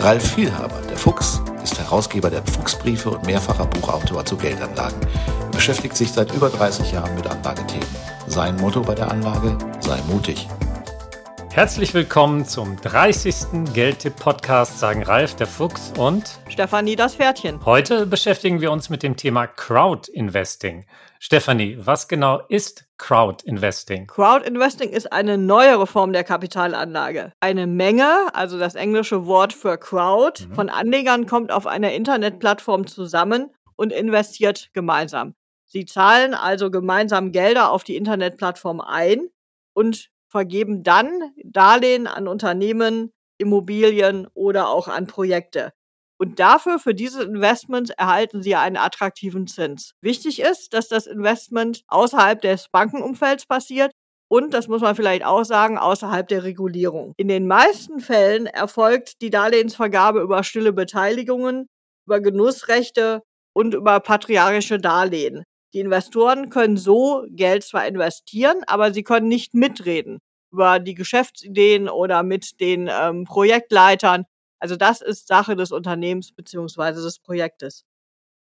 Ralf Vielhaber, der Fuchs, ist Herausgeber der Fuchsbriefe und mehrfacher Buchautor zu Geldanlagen. Er beschäftigt sich seit über 30 Jahren mit Anlagethemen. Sein Motto bei der Anlage, sei mutig. Herzlich willkommen zum 30. Geldtipp-Podcast, sagen Ralf der Fuchs und Stefanie das Pferdchen. Heute beschäftigen wir uns mit dem Thema Crowd Investing. Stefanie, was genau ist Crowd Investing? Crowd Investing ist eine neuere Form der Kapitalanlage. Eine Menge, also das englische Wort für Crowd, mhm. von Anlegern kommt auf einer Internetplattform zusammen und investiert gemeinsam. Sie zahlen also gemeinsam Gelder auf die Internetplattform ein und vergeben dann Darlehen an Unternehmen, Immobilien oder auch an Projekte. Und dafür, für diese Investments, erhalten Sie einen attraktiven Zins. Wichtig ist, dass das Investment außerhalb des Bankenumfelds passiert und, das muss man vielleicht auch sagen, außerhalb der Regulierung. In den meisten Fällen erfolgt die Darlehensvergabe über stille Beteiligungen, über Genussrechte und über patriarchische Darlehen. Die Investoren können so Geld zwar investieren, aber sie können nicht mitreden über die Geschäftsideen oder mit den ähm, Projektleitern. Also das ist Sache des Unternehmens beziehungsweise des Projektes.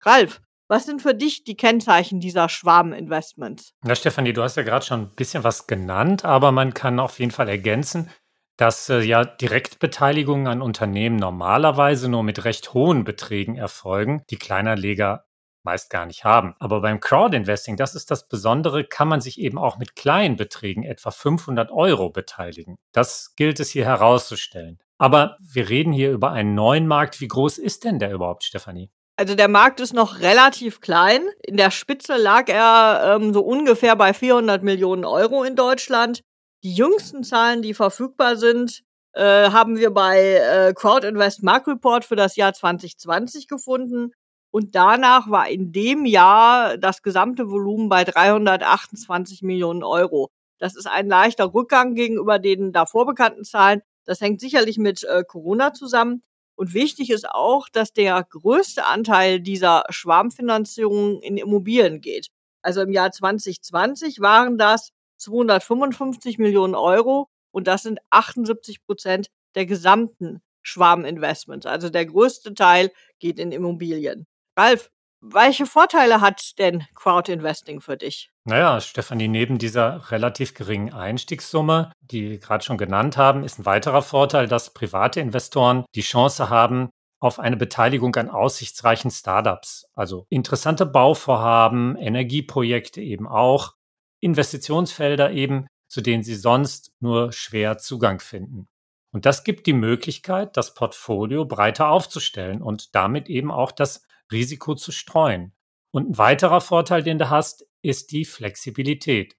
Ralf, was sind für dich die Kennzeichen dieser Schwarminvestments? Ja, Stefanie, du hast ja gerade schon ein bisschen was genannt, aber man kann auf jeden Fall ergänzen, dass äh, ja Direktbeteiligungen an Unternehmen normalerweise nur mit recht hohen Beträgen erfolgen, die Kleinerleger meist gar nicht haben. Aber beim Crowdinvesting, das ist das Besondere, kann man sich eben auch mit kleinen Beträgen, etwa 500 Euro, beteiligen. Das gilt es hier herauszustellen. Aber wir reden hier über einen neuen Markt. Wie groß ist denn der überhaupt, Stefanie? Also der Markt ist noch relativ klein. In der Spitze lag er ähm, so ungefähr bei 400 Millionen Euro in Deutschland. Die jüngsten Zahlen, die verfügbar sind, äh, haben wir bei äh, Crowdinvest Mark Report für das Jahr 2020 gefunden. Und danach war in dem Jahr das gesamte Volumen bei 328 Millionen Euro. Das ist ein leichter Rückgang gegenüber den davor bekannten Zahlen. Das hängt sicherlich mit äh, Corona zusammen. Und wichtig ist auch, dass der größte Anteil dieser Schwarmfinanzierung in Immobilien geht. Also im Jahr 2020 waren das 255 Millionen Euro und das sind 78 Prozent der gesamten Schwarminvestments. Also der größte Teil geht in Immobilien. Ralf, welche Vorteile hat denn Crowdinvesting für dich? Naja, Stefanie, neben dieser relativ geringen Einstiegssumme, die wir gerade schon genannt haben, ist ein weiterer Vorteil, dass private Investoren die Chance haben, auf eine Beteiligung an aussichtsreichen Startups, also interessante Bauvorhaben, Energieprojekte eben auch, Investitionsfelder eben, zu denen sie sonst nur schwer Zugang finden. Und das gibt die Möglichkeit, das Portfolio breiter aufzustellen und damit eben auch das Risiko zu streuen. Und ein weiterer Vorteil, den du hast, ist die Flexibilität.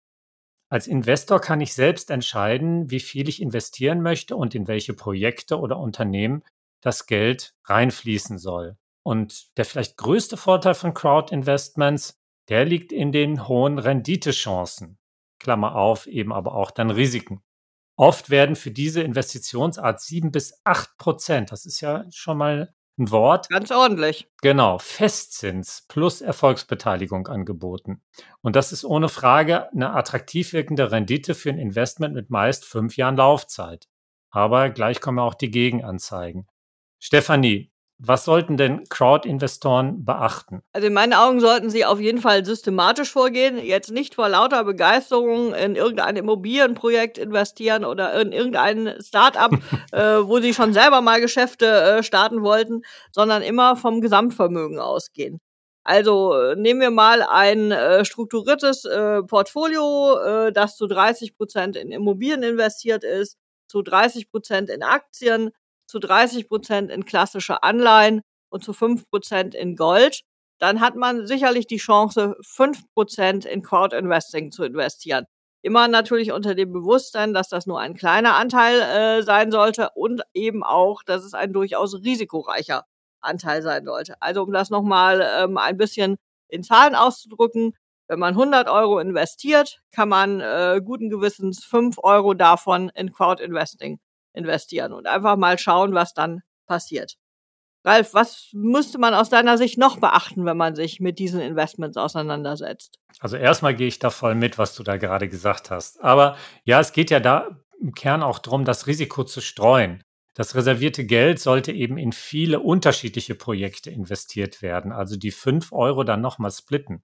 Als Investor kann ich selbst entscheiden, wie viel ich investieren möchte und in welche Projekte oder Unternehmen das Geld reinfließen soll. Und der vielleicht größte Vorteil von Crowd-Investments, der liegt in den hohen Renditechancen. Klammer auf, eben aber auch dann Risiken. Oft werden für diese Investitionsart sieben bis acht Prozent, das ist ja schon mal ein Wort. Ganz ordentlich. Genau, Festzins plus Erfolgsbeteiligung angeboten. Und das ist ohne Frage eine attraktiv wirkende Rendite für ein Investment mit meist fünf Jahren Laufzeit. Aber gleich kommen auch die Gegenanzeigen. Stefanie, was sollten denn Crowd-Investoren beachten? Also in meinen Augen sollten sie auf jeden Fall systematisch vorgehen, jetzt nicht vor lauter Begeisterung in irgendein Immobilienprojekt investieren oder in irgendein Start-up, äh, wo sie schon selber mal Geschäfte äh, starten wollten, sondern immer vom Gesamtvermögen ausgehen. Also äh, nehmen wir mal ein äh, strukturiertes äh, Portfolio, äh, das zu 30 Prozent in Immobilien investiert ist, zu 30 Prozent in Aktien, zu 30 Prozent in klassische Anleihen und zu 5 Prozent in Gold, dann hat man sicherlich die Chance, 5 Prozent in Crowd Investing zu investieren. Immer natürlich unter dem Bewusstsein, dass das nur ein kleiner Anteil äh, sein sollte und eben auch, dass es ein durchaus risikoreicher Anteil sein sollte. Also um das nochmal ähm, ein bisschen in Zahlen auszudrücken, wenn man 100 Euro investiert, kann man äh, guten Gewissens 5 Euro davon in Crowd Investing investieren und einfach mal schauen, was dann passiert. Ralf, was müsste man aus deiner Sicht noch beachten, wenn man sich mit diesen Investments auseinandersetzt? Also erstmal gehe ich da voll mit, was du da gerade gesagt hast. Aber ja, es geht ja da im Kern auch darum, das Risiko zu streuen. Das reservierte Geld sollte eben in viele unterschiedliche Projekte investiert werden, also die 5 Euro dann nochmal splitten.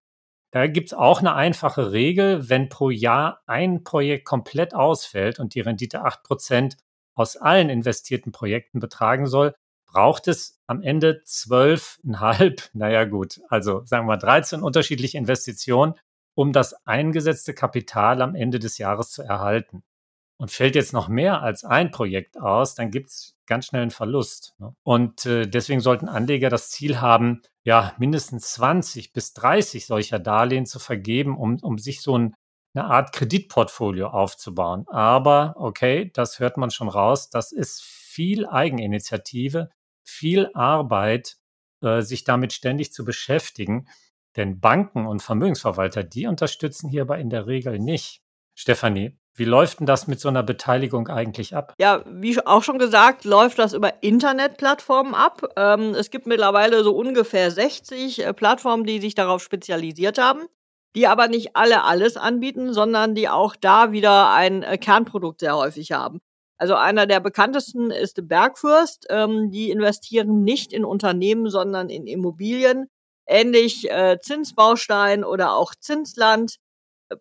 Da gibt es auch eine einfache Regel, wenn pro Jahr ein Projekt komplett ausfällt und die Rendite 8% aus allen investierten Projekten betragen soll, braucht es am Ende zwölfeinhalb, naja gut, also sagen wir 13 unterschiedliche Investitionen, um das eingesetzte Kapital am Ende des Jahres zu erhalten. Und fällt jetzt noch mehr als ein Projekt aus, dann gibt es ganz schnell einen Verlust. Ne? Und äh, deswegen sollten Anleger das Ziel haben, ja, mindestens 20 bis 30 solcher Darlehen zu vergeben, um, um sich so ein, eine Art Kreditportfolio aufzubauen. Aber okay, das hört man schon raus, das ist viel Eigeninitiative, viel Arbeit, äh, sich damit ständig zu beschäftigen. Denn Banken und Vermögensverwalter, die unterstützen hierbei in der Regel nicht. Stefanie, wie läuft denn das mit so einer Beteiligung eigentlich ab? Ja, wie auch schon gesagt, läuft das über Internetplattformen ab. Ähm, es gibt mittlerweile so ungefähr 60 äh, Plattformen, die sich darauf spezialisiert haben, die aber nicht alle alles anbieten, sondern die auch da wieder ein äh, Kernprodukt sehr häufig haben. Also einer der bekanntesten ist Bergfürst. Ähm, die investieren nicht in Unternehmen, sondern in Immobilien. Ähnlich äh, Zinsbaustein oder auch Zinsland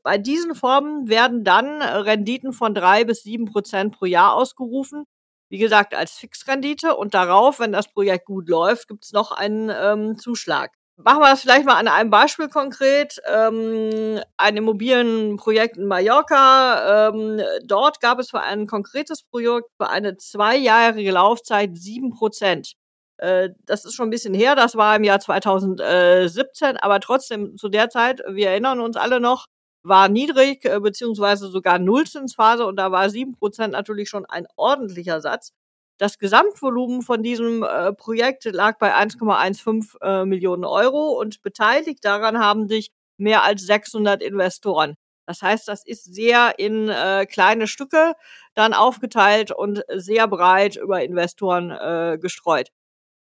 bei diesen Formen werden dann Renditen von drei bis sieben Prozent pro Jahr ausgerufen. Wie gesagt, als Fixrendite und darauf, wenn das Projekt gut läuft, gibt es noch einen ähm, Zuschlag. Machen wir das vielleicht mal an einem Beispiel konkret. Ähm, ein Immobilienprojekt in Mallorca. Ähm, dort gab es für ein konkretes Projekt für eine zweijährige Laufzeit sieben Prozent. Äh, das ist schon ein bisschen her, das war im Jahr 2017, aber trotzdem zu der Zeit, wir erinnern uns alle noch, war niedrig, äh, beziehungsweise sogar Nullzinsphase und da war sieben Prozent natürlich schon ein ordentlicher Satz. Das Gesamtvolumen von diesem äh, Projekt lag bei 1,15 äh, Millionen Euro und beteiligt daran haben sich mehr als 600 Investoren. Das heißt, das ist sehr in äh, kleine Stücke dann aufgeteilt und sehr breit über Investoren äh, gestreut.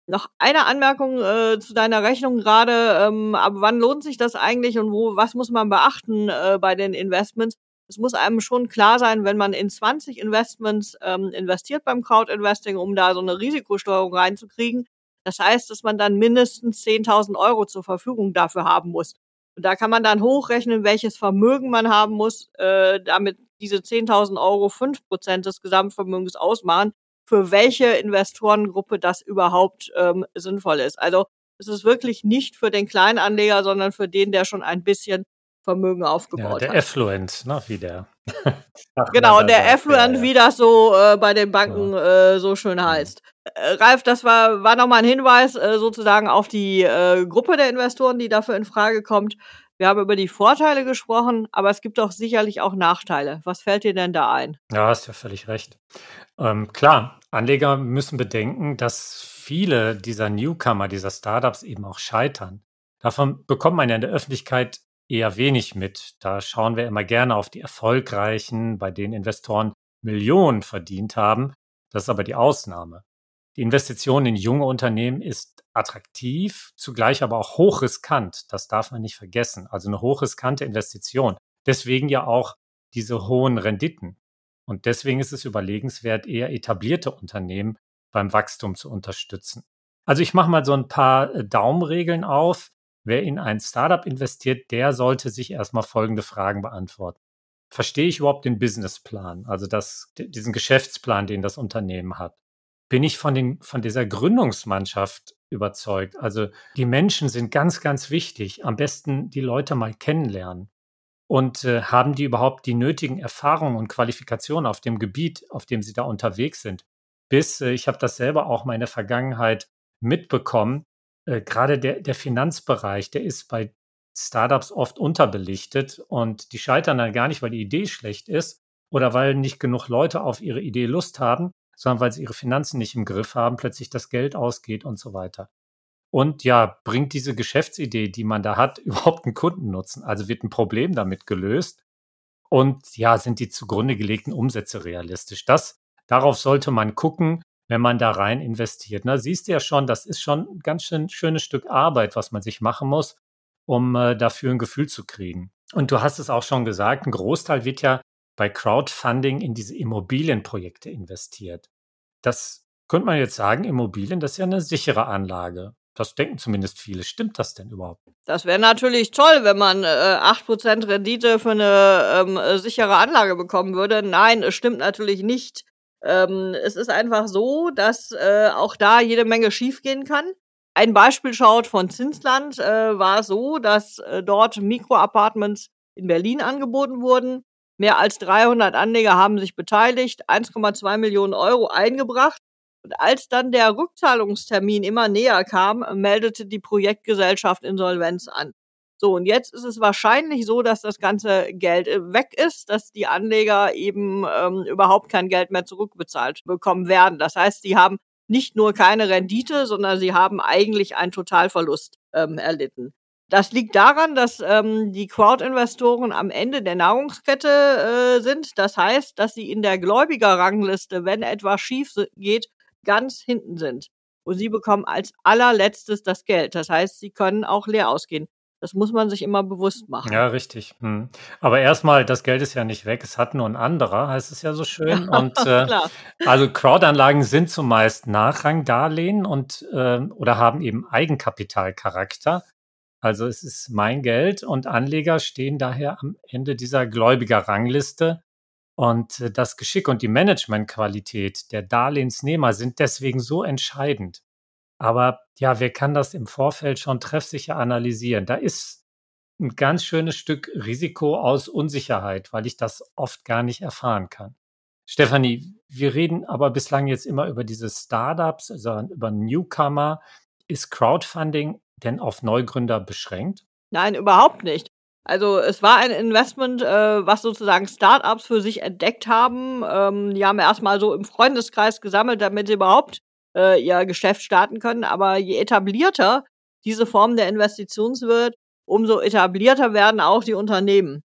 Noch eine Anmerkung äh, zu deiner Rechnung gerade. Ähm, ab wann lohnt sich das eigentlich und wo, was muss man beachten äh, bei den Investments? Es muss einem schon klar sein, wenn man in 20 Investments ähm, investiert beim Crowdinvesting, um da so eine Risikosteuerung reinzukriegen. Das heißt, dass man dann mindestens 10.000 Euro zur Verfügung dafür haben muss. Und da kann man dann hochrechnen, welches Vermögen man haben muss, äh, damit diese 10.000 Euro fünf Prozent des Gesamtvermögens ausmachen für welche Investorengruppe das überhaupt ähm, sinnvoll ist. Also es ist wirklich nicht für den Kleinanleger, sondern für den, der schon ein bisschen Vermögen aufgebaut ja, der hat. Affluent, ne, wie der. genau, der Affluent, ja, ja. wie das so äh, bei den Banken äh, so schön mhm. heißt. Äh, Ralf, das war, war nochmal ein Hinweis äh, sozusagen auf die äh, Gruppe der Investoren, die dafür in Frage kommt. Wir haben über die Vorteile gesprochen, aber es gibt doch sicherlich auch Nachteile. Was fällt dir denn da ein? Ja, hast ja völlig recht. Ähm, klar, Anleger müssen bedenken, dass viele dieser Newcomer, dieser Startups eben auch scheitern. Davon bekommt man ja in der Öffentlichkeit eher wenig mit. Da schauen wir immer gerne auf die erfolgreichen, bei denen Investoren Millionen verdient haben. Das ist aber die Ausnahme. Die Investition in junge Unternehmen ist attraktiv, zugleich aber auch hochriskant. Das darf man nicht vergessen. Also eine hochriskante Investition. Deswegen ja auch diese hohen Renditen. Und deswegen ist es überlegenswert, eher etablierte Unternehmen beim Wachstum zu unterstützen. Also ich mache mal so ein paar äh, Daumenregeln auf. Wer in ein Startup investiert, der sollte sich erstmal folgende Fragen beantworten. Verstehe ich überhaupt den Businessplan, also das, diesen Geschäftsplan, den das Unternehmen hat? Bin ich von, den, von dieser Gründungsmannschaft überzeugt? Also die Menschen sind ganz, ganz wichtig. Am besten die Leute mal kennenlernen. Und äh, haben die überhaupt die nötigen Erfahrungen und Qualifikationen auf dem Gebiet, auf dem sie da unterwegs sind? Bis, äh, ich habe das selber auch mal in der Vergangenheit mitbekommen, äh, gerade der, der Finanzbereich, der ist bei Startups oft unterbelichtet und die scheitern dann gar nicht, weil die Idee schlecht ist oder weil nicht genug Leute auf ihre Idee Lust haben, sondern weil sie ihre Finanzen nicht im Griff haben, plötzlich das Geld ausgeht und so weiter. Und ja, bringt diese Geschäftsidee, die man da hat, überhaupt einen Kundennutzen? Also wird ein Problem damit gelöst? Und ja, sind die zugrunde gelegten Umsätze realistisch? Das, darauf sollte man gucken, wenn man da rein investiert. Na, siehst du ja schon, das ist schon ein ganz schön schönes Stück Arbeit, was man sich machen muss, um äh, dafür ein Gefühl zu kriegen. Und du hast es auch schon gesagt, ein Großteil wird ja bei Crowdfunding in diese Immobilienprojekte investiert. Das könnte man jetzt sagen, Immobilien, das ist ja eine sichere Anlage. Das denken zumindest viele. Stimmt das denn überhaupt? Das wäre natürlich toll, wenn man äh, 8% Rendite für eine ähm, äh, sichere Anlage bekommen würde. Nein, es stimmt natürlich nicht. Ähm, es ist einfach so, dass äh, auch da jede Menge schiefgehen kann. Ein Beispiel schaut von Zinsland äh, war so, dass äh, dort Mikroapartments in Berlin angeboten wurden. Mehr als 300 Anleger haben sich beteiligt, 1,2 Millionen Euro eingebracht. Und als dann der Rückzahlungstermin immer näher kam, meldete die Projektgesellschaft Insolvenz an. So, und jetzt ist es wahrscheinlich so, dass das ganze Geld äh, weg ist, dass die Anleger eben ähm, überhaupt kein Geld mehr zurückbezahlt bekommen werden. Das heißt, sie haben nicht nur keine Rendite, sondern sie haben eigentlich einen Totalverlust ähm, erlitten. Das liegt daran, dass ähm, die Crowd-Investoren am Ende der Nahrungskette äh, sind. Das heißt, dass sie in der Gläubigerrangliste, wenn etwas schief geht, ganz hinten sind. Und sie bekommen als allerletztes das Geld. Das heißt, sie können auch leer ausgehen. Das muss man sich immer bewusst machen. Ja, richtig. Hm. Aber erstmal, das Geld ist ja nicht weg, es hat nur ein anderer, heißt es ja so schön. Und äh, also Crowdanlagen sind zumeist Nachrangdarlehen und äh, oder haben eben Eigenkapitalcharakter. Also es ist mein Geld und Anleger stehen daher am Ende dieser Gläubigerrangliste und äh, das Geschick und die Managementqualität der Darlehensnehmer sind deswegen so entscheidend. Aber ja, wer kann das im Vorfeld schon treffsicher analysieren? Da ist ein ganz schönes Stück Risiko aus Unsicherheit, weil ich das oft gar nicht erfahren kann. Stefanie, wir reden aber bislang jetzt immer über diese Startups, also über Newcomer. Ist Crowdfunding denn auf Neugründer beschränkt? Nein, überhaupt nicht. Also es war ein Investment, äh, was sozusagen Startups für sich entdeckt haben. Ähm, die haben erstmal so im Freundeskreis gesammelt, damit sie überhaupt äh, ihr Geschäft starten können. Aber je etablierter diese Form der Investitions wird, umso etablierter werden auch die Unternehmen.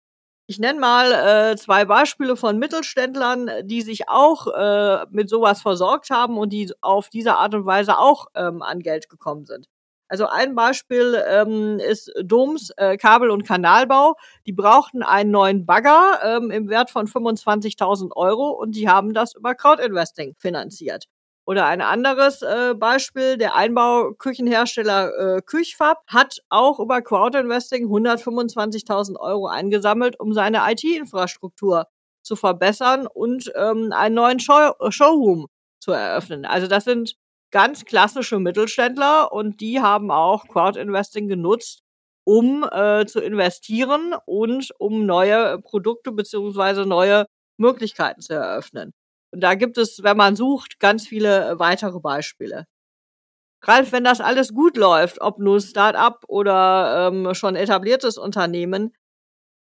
Ich nenne mal äh, zwei Beispiele von Mittelständlern, die sich auch äh, mit sowas versorgt haben und die auf diese Art und Weise auch ähm, an Geld gekommen sind. Also ein Beispiel ähm, ist Doms äh, Kabel- und Kanalbau. Die brauchten einen neuen Bagger ähm, im Wert von 25.000 Euro und die haben das über Crowdinvesting finanziert. Oder ein anderes äh, Beispiel, der Einbauküchenhersteller äh, Küchfab hat auch über Crowdinvesting 125.000 Euro eingesammelt, um seine IT-Infrastruktur zu verbessern und ähm, einen neuen Show Showroom zu eröffnen. Also das sind ganz klassische Mittelständler und die haben auch Crowdinvesting genutzt, um äh, zu investieren und um neue Produkte beziehungsweise neue Möglichkeiten zu eröffnen. Und da gibt es, wenn man sucht, ganz viele weitere Beispiele. Ralf, wenn das alles gut läuft, ob nun Start-up oder ähm, schon etabliertes Unternehmen,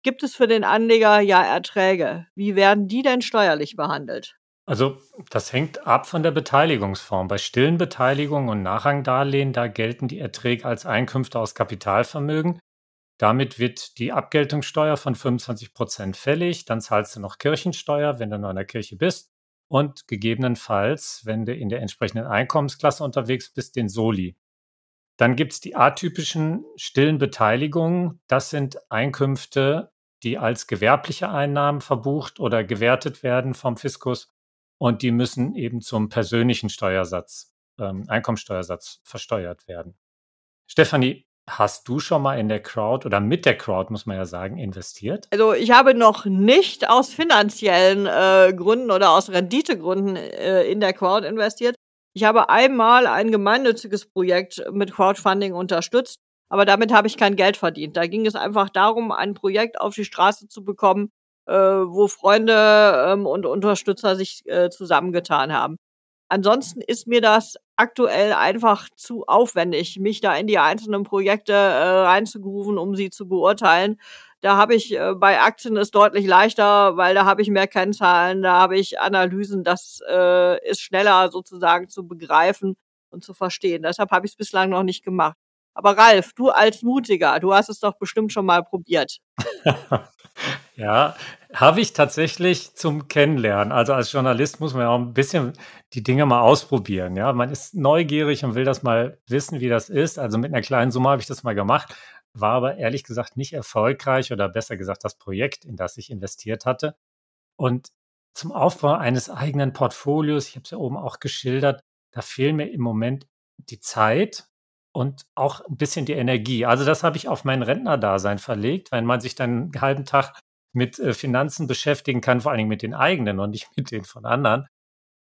gibt es für den Anleger ja Erträge. Wie werden die denn steuerlich behandelt? Also das hängt ab von der Beteiligungsform. Bei stillen Beteiligungen und Nachrangdarlehen, da gelten die Erträge als Einkünfte aus Kapitalvermögen. Damit wird die Abgeltungssteuer von 25 Prozent fällig. Dann zahlst du noch Kirchensteuer, wenn du noch in der Kirche bist. Und gegebenenfalls, wenn du in der entsprechenden Einkommensklasse unterwegs bist, den Soli. Dann gibt es die atypischen stillen Beteiligungen. Das sind Einkünfte, die als gewerbliche Einnahmen verbucht oder gewertet werden vom Fiskus und die müssen eben zum persönlichen Steuersatz, ähm, Einkommensteuersatz versteuert werden. Stefanie, Hast du schon mal in der Crowd oder mit der Crowd, muss man ja sagen, investiert? Also ich habe noch nicht aus finanziellen äh, Gründen oder aus Renditegründen äh, in der Crowd investiert. Ich habe einmal ein gemeinnütziges Projekt mit Crowdfunding unterstützt, aber damit habe ich kein Geld verdient. Da ging es einfach darum, ein Projekt auf die Straße zu bekommen, äh, wo Freunde ähm, und Unterstützer sich äh, zusammengetan haben. Ansonsten ist mir das aktuell einfach zu aufwendig, mich da in die einzelnen Projekte äh, reinzugrooven, um sie zu beurteilen. Da habe ich äh, bei Aktien ist deutlich leichter, weil da habe ich mehr Kennzahlen, da habe ich Analysen, das äh, ist schneller sozusagen zu begreifen. und zu verstehen. Deshalb habe ich es bislang noch nicht gemacht. Aber Ralf, du als Mutiger, du hast es doch bestimmt schon mal probiert. ja, habe ich tatsächlich zum Kennenlernen. Also als Journalist muss man ja auch ein bisschen die Dinge mal ausprobieren. Ja, man ist neugierig und will das mal wissen, wie das ist. Also mit einer kleinen Summe habe ich das mal gemacht, war aber ehrlich gesagt nicht erfolgreich oder besser gesagt das Projekt, in das ich investiert hatte. Und zum Aufbau eines eigenen Portfolios, ich habe es ja oben auch geschildert, da fehlen mir im Moment die Zeit und auch ein bisschen die Energie. Also das habe ich auf mein Rentnerdasein verlegt, wenn man sich dann einen halben Tag mit äh, Finanzen beschäftigen kann, vor allen Dingen mit den eigenen und nicht mit den von anderen,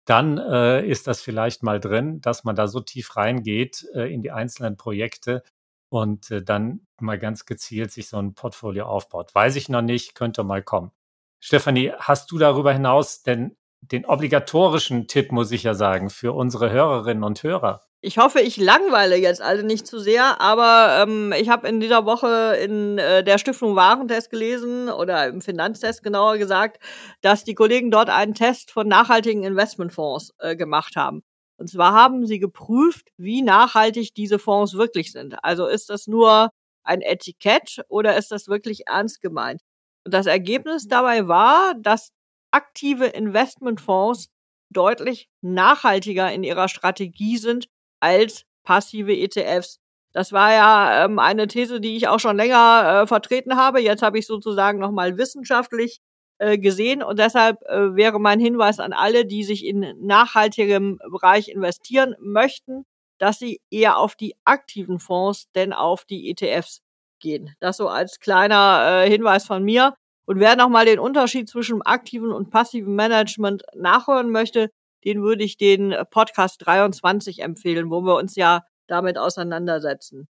dann äh, ist das vielleicht mal drin, dass man da so tief reingeht äh, in die einzelnen Projekte und äh, dann mal ganz gezielt sich so ein Portfolio aufbaut. Weiß ich noch nicht, könnte mal kommen. Stefanie, hast du darüber hinaus denn den obligatorischen Tipp, muss ich ja sagen, für unsere Hörerinnen und Hörer? Ich hoffe, ich langweile jetzt alle nicht zu sehr, aber ähm, ich habe in dieser Woche in äh, der Stiftung Warentest gelesen oder im Finanztest genauer gesagt, dass die Kollegen dort einen Test von nachhaltigen Investmentfonds äh, gemacht haben. Und zwar haben sie geprüft, wie nachhaltig diese Fonds wirklich sind. Also ist das nur ein Etikett oder ist das wirklich ernst gemeint? Und das Ergebnis dabei war, dass aktive Investmentfonds deutlich nachhaltiger in ihrer Strategie sind als passive ETFs. Das war ja ähm, eine These, die ich auch schon länger äh, vertreten habe. Jetzt habe ich sozusagen nochmal wissenschaftlich äh, gesehen und deshalb äh, wäre mein Hinweis an alle, die sich in nachhaltigem Bereich investieren möchten, dass sie eher auf die aktiven Fonds denn auf die ETFs gehen. Das so als kleiner äh, Hinweis von mir. Und wer nochmal den Unterschied zwischen aktiven und passiven Management nachhören möchte, den würde ich den Podcast 23 empfehlen, wo wir uns ja damit auseinandersetzen.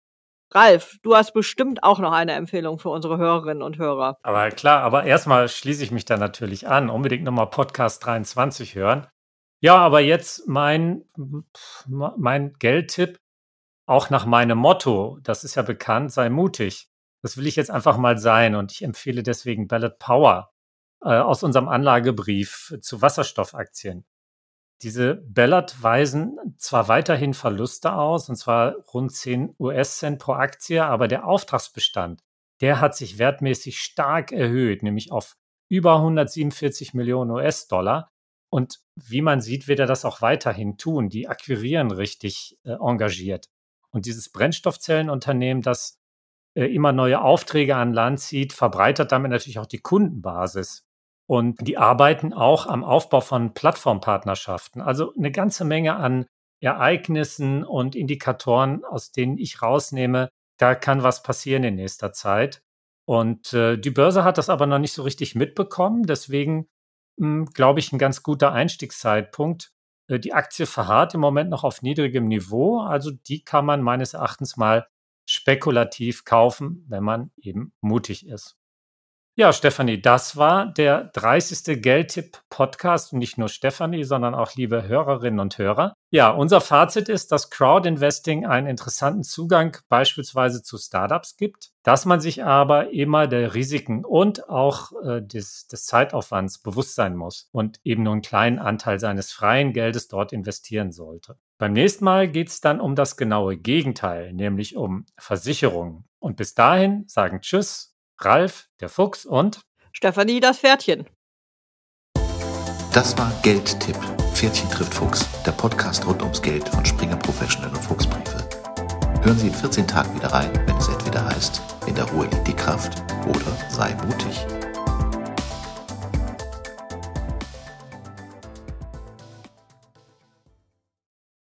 Ralf, du hast bestimmt auch noch eine Empfehlung für unsere Hörerinnen und Hörer. Aber klar, aber erstmal schließe ich mich da natürlich an. Unbedingt nochmal Podcast 23 hören. Ja, aber jetzt mein, mein Geldtipp, auch nach meinem Motto, das ist ja bekannt, sei mutig. Das will ich jetzt einfach mal sein und ich empfehle deswegen Ballot Power äh, aus unserem Anlagebrief zu Wasserstoffaktien. Diese Ballard weisen zwar weiterhin Verluste aus, und zwar rund 10 US-Cent pro Aktie, aber der Auftragsbestand, der hat sich wertmäßig stark erhöht, nämlich auf über 147 Millionen US-Dollar. Und wie man sieht, wird er das auch weiterhin tun. Die akquirieren richtig äh, engagiert. Und dieses Brennstoffzellenunternehmen, das immer neue Aufträge an Land zieht, verbreitert damit natürlich auch die Kundenbasis. Und die arbeiten auch am Aufbau von Plattformpartnerschaften. Also eine ganze Menge an Ereignissen und Indikatoren, aus denen ich rausnehme, da kann was passieren in nächster Zeit. Und äh, die Börse hat das aber noch nicht so richtig mitbekommen. Deswegen hm, glaube ich, ein ganz guter Einstiegszeitpunkt. Äh, die Aktie verharrt im Moment noch auf niedrigem Niveau. Also die kann man meines Erachtens mal spekulativ kaufen, wenn man eben mutig ist. Ja, Stefanie, das war der 30. Geldtipp-Podcast und nicht nur Stefanie, sondern auch liebe Hörerinnen und Hörer. Ja, unser Fazit ist, dass Crowdinvesting einen interessanten Zugang beispielsweise zu Startups gibt, dass man sich aber immer der Risiken und auch äh, des, des Zeitaufwands bewusst sein muss und eben nur einen kleinen Anteil seines freien Geldes dort investieren sollte. Beim nächsten Mal geht es dann um das genaue Gegenteil, nämlich um Versicherungen. Und bis dahin sagen Tschüss Ralf, der Fuchs und Stefanie, das Pferdchen. Das war Geldtipp. Pferdchen trifft Fuchs, der Podcast rund ums Geld von Springer Professional und Fuchsbriefe. Hören Sie in 14 Tagen wieder rein, wenn es entweder heißt, in der Ruhe liegt die Kraft oder sei mutig.